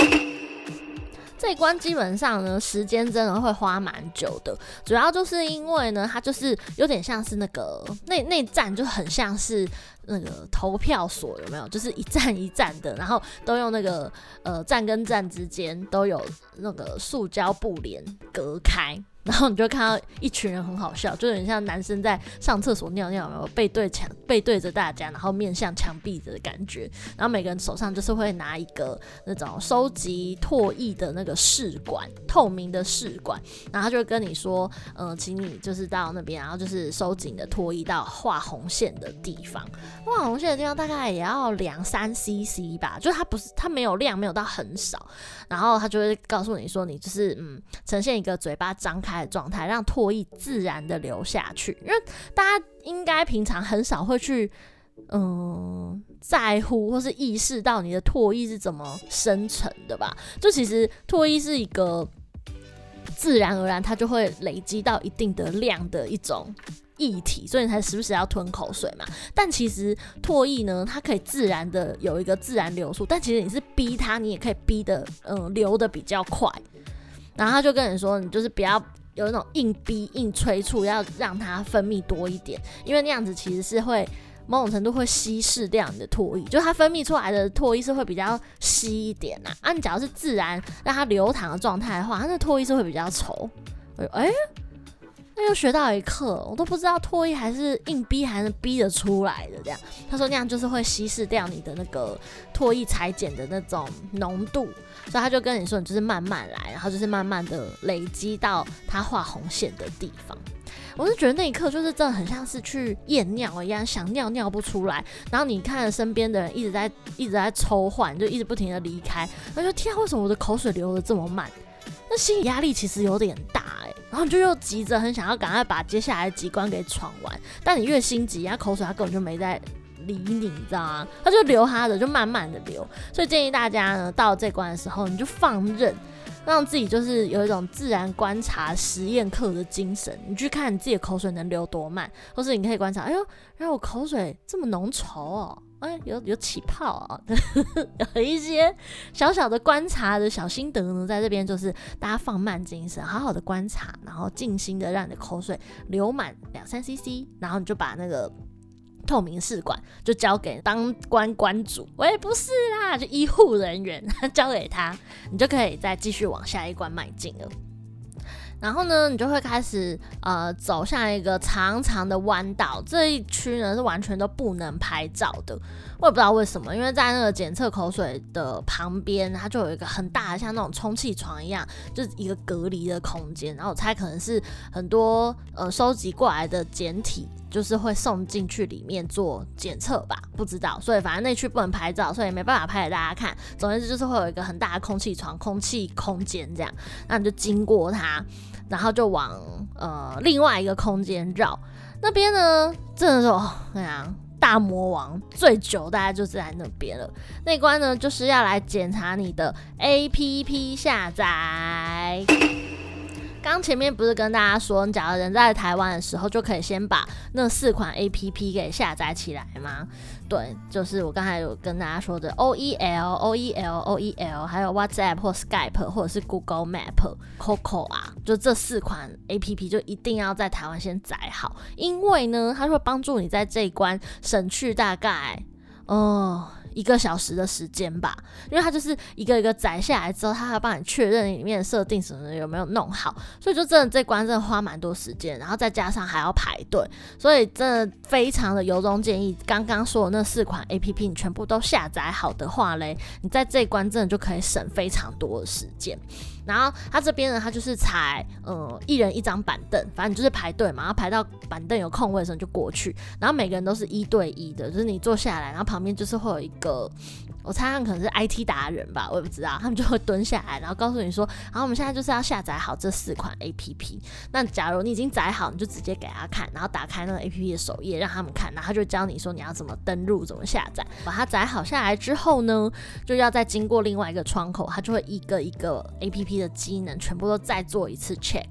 这一关基本上呢，时间真的会花蛮久的，主要就是因为呢，它就是有点像是那个内内战就很像是那个投票所，有没有？就是一站一站的，然后都用那个呃站跟站之间都有那个塑胶布帘隔开。然后你就看到一群人很好笑，就有点像男生在上厕所尿尿，然后背对墙、背对着大家，然后面向墙壁的感觉。然后每个人手上就是会拿一个那种收集唾液的那个试管，透明的试管。然后他就跟你说，嗯、呃，请你就是到那边，然后就是收紧的唾液到画红线的地方。画红线的地方大概也要两三 CC 吧，就是它不是它没有量，没有到很少。然后他就会告诉你说，你就是嗯，呈现一个嘴巴张开。开的状态，让唾液自然的流下去。因为大家应该平常很少会去，嗯、在乎或是意识到你的唾液是怎么生成的吧？就其实唾液是一个自然而然，它就会累积到一定的量的一种液体，所以你才时不时要吞口水嘛。但其实唾液呢，它可以自然的有一个自然流速，但其实你是逼它，你也可以逼的，嗯、流的比较快。然后他就跟你说，你就是不要。有那种硬逼硬催促，要让它分泌多一点，因为那样子其实是会某种程度会稀释掉你的唾液，就它分泌出来的唾液是会比较稀一点呐。啊，你假如是自然让它流淌的状态的话，它那唾液是会比较稠。哎、欸。又学到一课，我都不知道唾液还是硬逼还是逼得出来的这样。他说那样就是会稀释掉你的那个唾液裁剪的那种浓度，所以他就跟你说，你就是慢慢来，然后就是慢慢的累积到他画红线的地方。我就觉得那一刻就是真的很像是去验尿一样，想尿尿不出来，然后你看着身边的人一直在一直在抽换，就一直不停的离开，他说天啊，为什么我的口水流得这么慢？那心理压力其实有点大哎、然后你就又急着很想要赶快把接下来的几关给闯完，但你越心急，他口水他根本就没在理你，你知道吗？他就流他的，就慢慢的流。所以建议大家呢，到这关的时候，你就放任，让自己就是有一种自然观察实验课的精神，你去看你自己的口水能流多慢，或是你可以观察，哎呦，原来我口水这么浓稠哦。哎，有有起泡啊，有一些小小的观察的小心得呢，在这边就是大家放慢精神，好好的观察，然后静心的让你的口水流满两三 CC，然后你就把那个透明试管就交给当关关主，我也不是啦，就医护人员 交给他，你就可以再继续往下一关迈进了。然后呢，你就会开始呃走向一个长长的弯道，这一区呢是完全都不能拍照的。我也不知道为什么，因为在那个检测口水的旁边，它就有一个很大的像那种充气床一样，就是一个隔离的空间。然后我猜可能是很多呃收集过来的检体，就是会送进去里面做检测吧，不知道。所以反正那区不能拍照，所以没办法拍给大家看。总之就是会有一个很大的空气床、空气空间这样，那你就经过它。然后就往呃另外一个空间绕，那边呢，真的是哦，那样大魔王最久大概就在那边了。那关呢，就是要来检查你的 APP 下载。刚前面不是跟大家说，你假如人在台湾的时候，就可以先把那四款 APP 给下载起来吗？对，就是我刚才有跟大家说的 OEL、OEL、OEL，还有 WhatsApp 或 Skype 或者是 Google Map、Coco 啊，就这四款 APP 就一定要在台湾先载好，因为呢，它会帮助你在这一关省去大概，哦。一个小时的时间吧，因为它就是一个一个载下来之后，它还帮你确认里面设定什么有没有弄好，所以就真的这关真的花蛮多时间，然后再加上还要排队，所以真的非常的由衷建议，刚刚说的那四款 APP 你全部都下载好的话嘞，你在这关真的就可以省非常多的时间。然后他这边呢，他就是采呃一人一张板凳，反正就是排队嘛，然后排到板凳有空位的时候就过去，然后每个人都是一对一的，就是你坐下来，然后旁边就是会有一个。我猜他们可能是 IT 达人吧，我也不知道。他们就会蹲下来，然后告诉你说：“然后我们现在就是要下载好这四款 APP。那假如你已经载好，你就直接给他看，然后打开那个 APP 的首页让他们看，然后他就教你说你要怎么登录、怎么下载。把它载好下来之后呢，就要再经过另外一个窗口，它就会一个一个 APP 的机能全部都再做一次 check。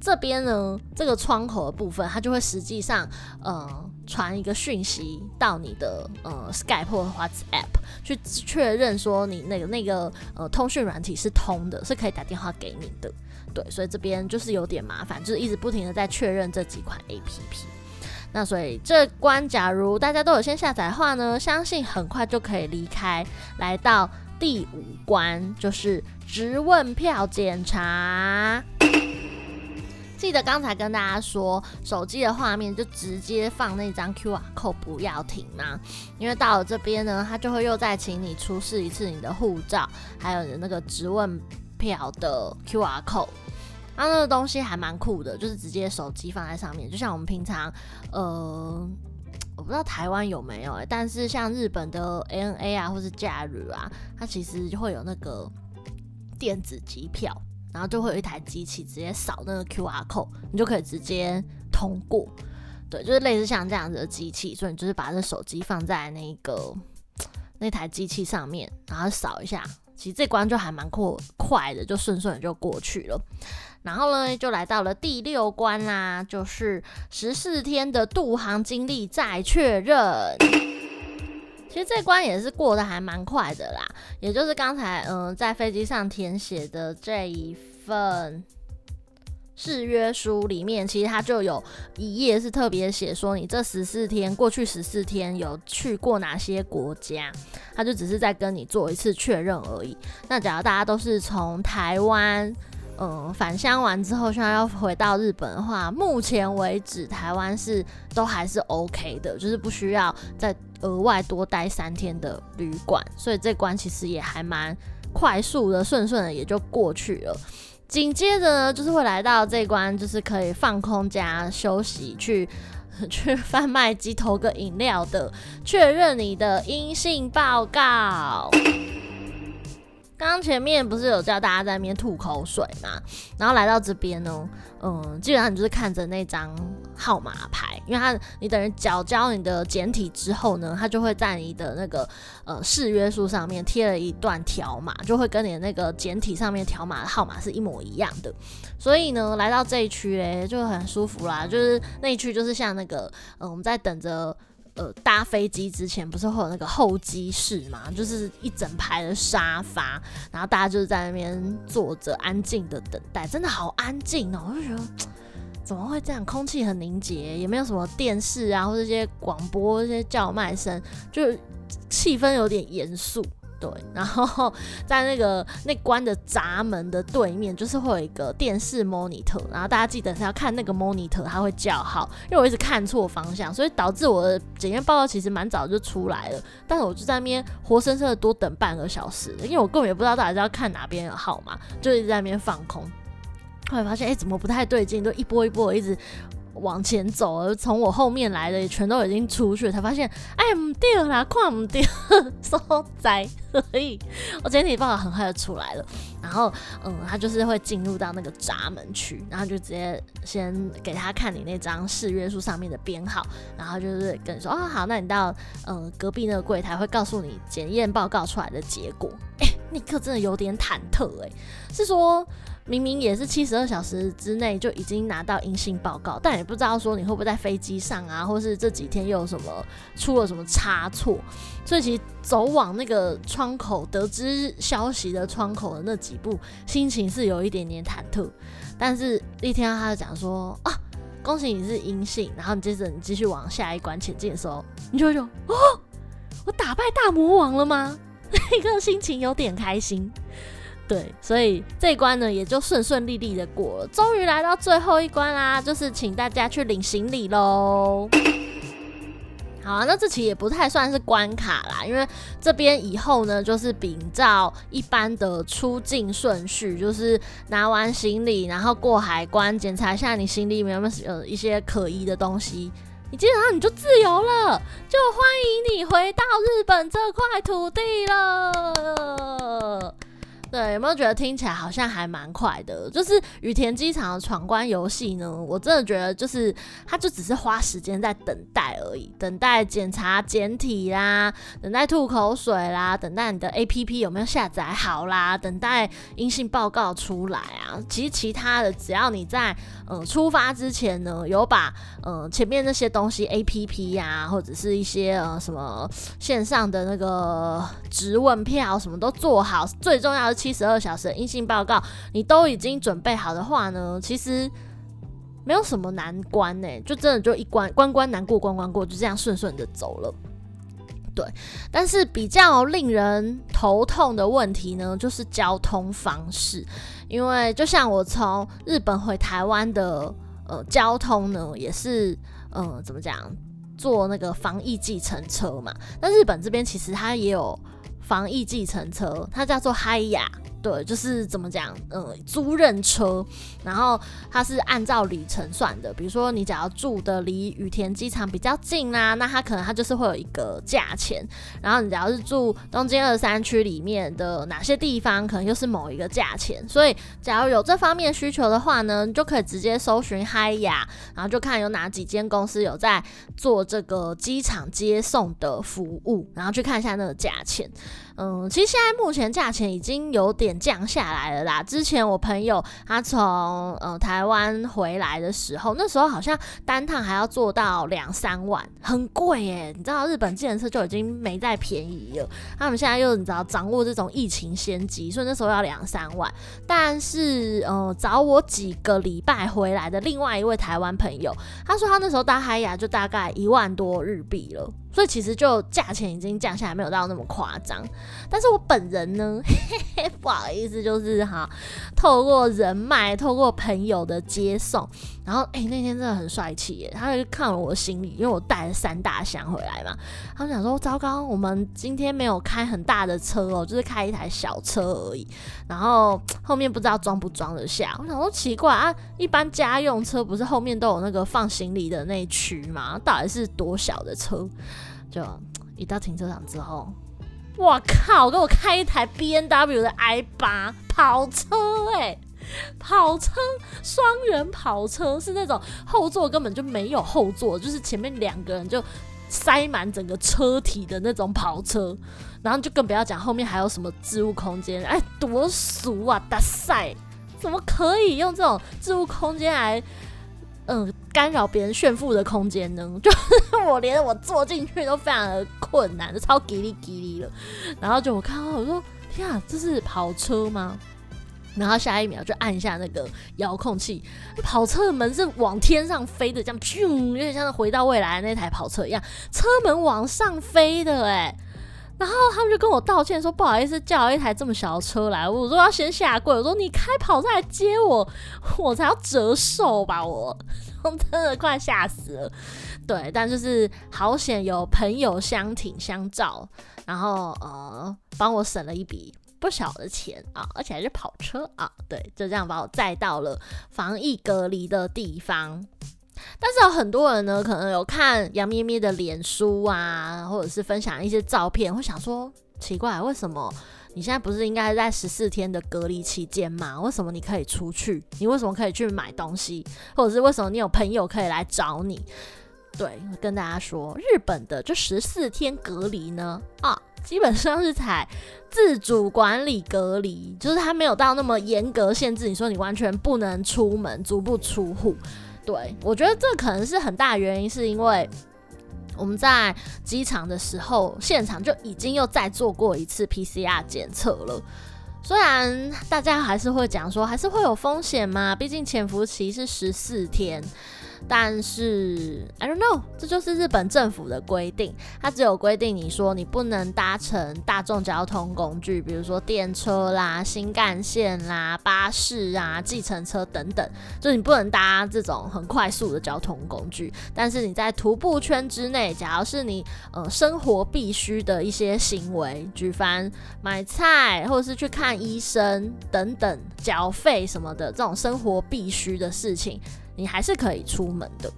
这边呢，这个窗口的部分，它就会实际上呃。传一个讯息到你的呃 Skype 或 WhatsApp 去确认说你那个那个呃通讯软体是通的，是可以打电话给你的。对，所以这边就是有点麻烦，就是一直不停的在确认这几款 APP。那所以这关，假如大家都有先下载的话呢，相信很快就可以离开，来到第五关，就是质问票检查。记得刚才跟大家说，手机的画面就直接放那张 QR code，不要停吗。因为到了这边呢，他就会又再请你出示一次你的护照，还有你的那个质问票的 QR code。它、那个东西还蛮酷的，就是直接手机放在上面，就像我们平常，呃，我不知道台湾有没有、但是像日本的 ANA 啊，或是假日啊，它其实就会有那个电子机票。然后就会有一台机器直接扫那个 QR code，你就可以直接通过。对，就是类似像这样子的机器，所以你就是把这手机放在那个那台机器上面，然后扫一下，其实这关就还蛮快快的，就顺顺的就过去了。然后呢，就来到了第六关啦，就是十四天的渡航经历再确认。其实这关也是过得还蛮快的啦，也就是刚才嗯、在飞机上填写的这一份誓约书里面，其实它就有一页是特别写说你这十四天过去十四天有去过哪些国家，它就只是在跟你做一次确认而已。那假如大家都是从台湾。嗯，返乡完之后，现在要回到日本的话，目前为止台湾是都还是 OK 的，就是不需要再额外多待三天的旅馆，所以这关其实也还蛮快速的，顺顺的也就过去了。紧接着呢，就是会来到这关，就是可以放空加休息，去 去贩卖机投个饮料的，确认你的阴性报告。刚刚前面不是有叫大家在那边吐口水嘛？然后来到这边呢，嗯，基本上你就是看着那张号码牌，因为它你等于缴交你的简体之后呢，它就会在你的那个呃誓约书上面贴了一段条码，就会跟你的那个简体上面条码的号码是一模一样的。所以呢，来到这一区诶，就很舒服啦，就是那一区就是像那个嗯，我们在等着。呃，搭飞机之前不是会有那个候机室嘛？就是一整排的沙发，然后大家就是在那边坐着安静的等待，真的好安静哦！我就觉得怎么会这样？空气很凝结，也没有什么电视啊，或者这些广播、这些叫卖声，就气氛有点严肃。对，然后在那个那关的闸门的对面，就是会有一个电视 monitor，然后大家记得是要看那个 monitor，它会叫号，因为我一直看错方向，所以导致我的检验报告其实蛮早就出来了，但是我就在那边活生生的多等半个小时，因为我根本也不知道到底是要看哪边的号码，就一直在那边放空，后来发现哎、怎么不太对劲，就一波一波一直。往前走，而从我后面来的也全都已经出去，才发现，哎，唔对啦，看唔对，所在，所以我简体报告很快就出来了。然后，嗯，他就是会进入到那个闸门区，然后就直接先给他看你那张誓约书上面的编号，然后就是跟你说，哦，好，那你到嗯隔壁那个柜台会告诉你检验报告出来的结果。哎，那刻真的有点忐忑，哎，是说。明明也是七十二小时之内就已经拿到阴性报告，但也不知道说你会不会在飞机上啊，或是这几天又有什么出了什么差错，所以其实走往那个窗口得知消息的窗口的那几步，心情是有一点点忐忑。但是一听到他就讲说啊，恭喜你是阴性，然后你接着你继续往下一关前进的时候，你就会说哦，我打败大魔王了吗？那个心情有点开心。对，所以这一关呢，也就顺顺利利的过了，终于来到最后一关啦，就是请大家去领行李喽。好啊，那这期也不太算是关卡啦，因为这边以后呢，就是秉照一般的出境顺序，就是拿完行李，然后过海关，检查一下你行李里面有没有呃一些可疑的东西，你基本上你就自由了，就欢迎你回到日本这块土地了。对，有没有觉得听起来好像还蛮快的？就是羽田机场的闯关游戏呢，我真的觉得就是它就只是花时间在等待而已，等待检查简体啦，等待吐口水啦，等待你的 APP 有没有下载好啦，等待阴性报告出来啊。其实其他的，只要你在呃出发之前呢，有把呃前面那些东西 APP 呀、或者是一些呃什么线上的那个质问票什么都做好，最重要的。七十二小时的阴性报告，你都已经准备好的话呢，其实没有什么难关呢、就真的就一关关关难过关关过，就这样顺顺的走了。对，但是比较令人头痛的问题呢，就是交通方式，因为就像我从日本回台湾的呃交通呢，也是呃怎么讲，坐那个防疫计程车嘛，那日本这边其实它也有。防疫计程车，它叫做嗨呀，对，就是怎么讲，嗯，租任车，然后它是按照里程算的，比如说你只要住的离羽田机场比较近啦，那它可能它就是会有一个价钱，然后你只要是住东京二三区里面的哪些地方，可能又是某一个价钱，所以假如有这方面需求的话呢，你就可以直接搜寻嗨雅，然后就看有哪几间公司有在做这个机场接送的服务，然后去看一下那个价钱。嗯，其实现在目前价钱已经有点降下来了啦。之前我朋友他从呃台湾回来的时候，那时候好像单趟还要做到两三万，很贵耶。你知道日本计程车就已经没再便宜了，他们现在又你知道掌握这种疫情先机，所以那时候要两三万。但是呃找我几个礼拜回来的另外一位台湾朋友，他说他那时候搭嗨雅就大概一万多日币了。所以其实就价钱已经降下来，没有到那么夸张。但是我本人呢，嘿嘿，不好意思，就是哈，透过人脉，透过朋友的接送，然后哎、那天真的很帅气耶。他就看了我的行李，因为我带了三大箱回来嘛。他们想说，糟糕，我们今天没有开很大的车哦，就是开一台小车而已。然后后面不知道装不装得下。我想说奇怪啊，一般家用车不是后面都有那个放行李的那一区吗？到底是多小的车？就一到停车场之后，我靠！给我开一台 BMW 的 i8 跑车哎、跑车双人跑车是那种后座根本就没有后座，就是前面两个人就塞满整个车体的那种跑车，然后就更不要讲后面还有什么置物空间，哎，多俗啊！大赛怎么可以用这种置物空间来？嗯，干扰别人炫富的空间呢？就是我连我坐进去都非常的困难，就超吉利吉利了。然后就我看到我说天啊，这是跑车吗？然后下一秒就按下那个遥控器，跑车的门是往天上飞的，这样咻，有点像是回到未来的那台跑车一样，车门往上飞的哎。然后他们就跟我道歉说不好意思叫了一台这么小的车来，我说要先下跪，我说你开跑车来接我，我才要折寿吧，我真的快吓死了。对，但就是好险有朋友相挺相照，然后呃帮我省了一笔不小的钱啊，而且还是跑车啊，对，就这样把我载到了防疫隔离的地方。但是有很多人呢，可能有看杨咩咩的脸书啊，或者是分享一些照片，会想说奇怪，为什么你现在不是应该在十四天的隔离期间吗？为什么你可以出去？你为什么可以去买东西？或者是为什么你有朋友可以来找你？对，跟大家说，日本的这十四天隔离呢，啊，基本上是采自主管理隔离，就是它没有到那么严格限制，你说你完全不能出门，足不出户。对，我觉得这可能是很大原因，是因为我们在机场的时候，现场就已经又再做过一次 PCR 检测了。虽然大家还是会讲说，还是会有风险嘛，毕竟潜伏期是十四天。但是，I don't know，这就是日本政府的规定。它只有规定你说你不能搭乘大众交通工具，比如说电车啦、新干线啦、巴士啊、计程车等等，就你不能搭这种很快速的交通工具。但是你在徒步圈之内，假如是你呃生活必须的一些行为，举凡买菜或者是去看医生等等、缴费什么的这种生活必须的事情。你还是可以出门的，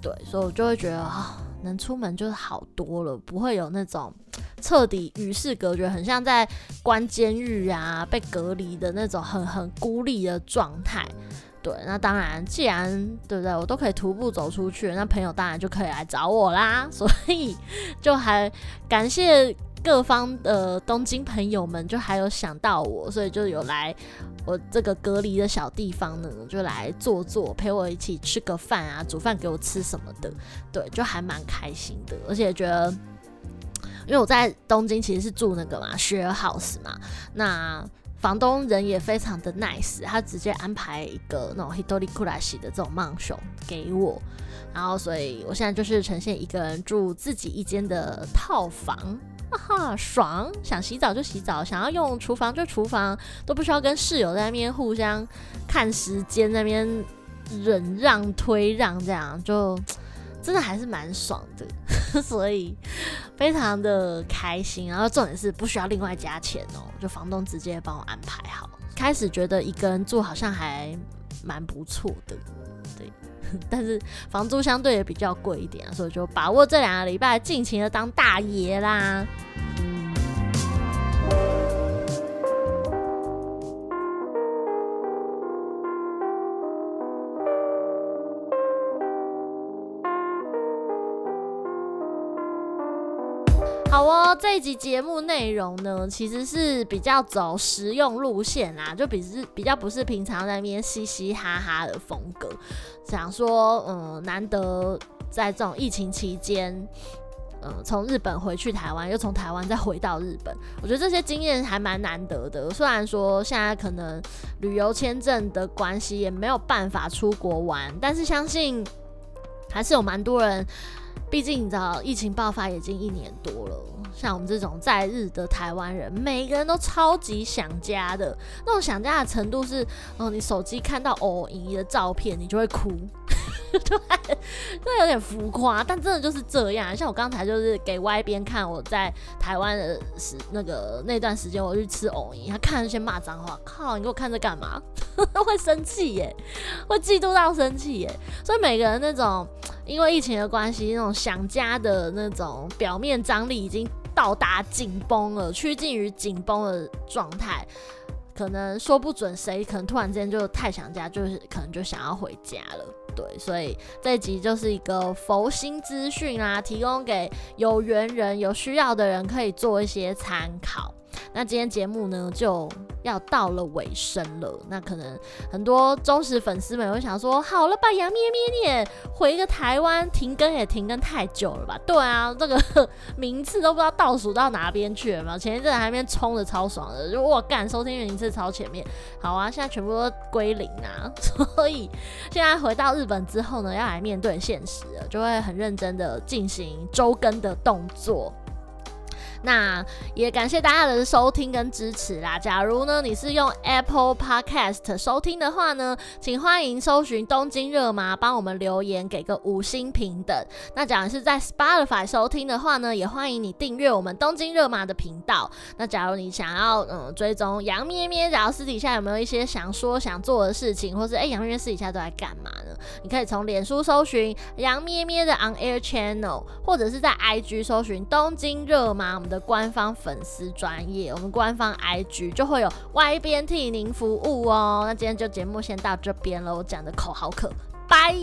对，所以我就会觉得啊，能出门就是好多了，不会有那种彻底与世隔绝，很像在关监狱啊，被隔离的那种很很孤立的状态。对，那当然，既然对不对，我都可以徒步走出去，那朋友当然就可以来找我啦。所以就还感谢各方的东京朋友们，就还有想到我，所以就有来我这个隔离的小地方呢，就来坐坐，陪我一起吃个饭啊，煮饭给我吃什么的。对，就还蛮开心的，而且觉得，因为我在东京其实是住那个嘛，share house 嘛，那。房东人也非常的 nice，他直接安排一个那种 hitori kurashi 的这种マンション给我，然后所以我现在就是呈现一个人住自己一间的套房， 哈哈，爽！想洗澡就洗澡，想要用厨房就厨房，都不需要跟室友在那边互相看时间，那边忍让推让，这样就。真的还是蛮爽的，所以非常的开心。然后重点是不需要另外加钱哦，就房东直接帮我安排好。开始觉得一个人住好像还蛮不错的，对。但是房租相对也比较贵一点，所以就把握这两个礼拜，尽情的当大爷啦。这一集节目内容呢，其实是比较走实用路线啦，就比是比较不是平常在那边嘻嘻哈哈的风格。想说，嗯，难得在这种疫情期间，嗯，从日本回去台湾，又从台湾再回到日本，我觉得这些经验还蛮难得的。虽然说现在可能旅游签证的关系也没有办法出国玩，但是相信还是有蛮多人。毕竟你知道，疫情爆发已经一年多了，像我们这种在日的台湾人，每个人都超级想家的，那种想家的程度是，哦，你手机看到偶姨的照片，你就会哭。对，这有点浮夸，但真的就是这样。像我刚才就是给 Y 边看我在台湾的时那个那段时间，我去吃藕银，他看了先骂脏话，靠，你给我看这干嘛？会生气耶，会嫉妒到生气耶。所以每个人那种因为疫情的关系，那种想家的那种表面张力已经到达紧绷了，趋近于紧绷的状态。可能说不准谁可能突然之间就太想家，就是可能就想要回家了。对，所以这一集就是一个佛心资讯啊，提供给有缘人、有需要的人可以做一些参考。那今天节目呢就要到了尾声了，那可能很多忠实粉丝们会想说，好了吧，杨咩咩你也回个台湾停更也停更太久了吧？对啊，这个名次都不知道倒数到哪边去了嘛？前一阵还边冲的超爽的，就我干收听名次超前面，好啊，现在全部都归零啊，所以现在回到日本之后呢，要来面对现实了，就会很认真的进行周更的动作。那也感谢大家的收听跟支持啦。假如呢你是用 Apple Podcast 收听的话呢，请欢迎搜寻东京热麻，帮我们留言给个五星评等。那假如是在 Spotify 收听的话呢，也欢迎你订阅我们东京热麻的频道。那假如你想要嗯追踪杨咩咩，假如私底下有没有一些想说想做的事情，或是哎杨咩咩私底下都在干嘛呢？你可以从脸书搜寻杨咩咩的 On Air Channel，或者是在 IG 搜寻东京热麻。的官方粉丝专业，我们官方 IG 就会有 Y 边替您服务哦。那今天就节目先到这边了，我讲的口好渴，拜。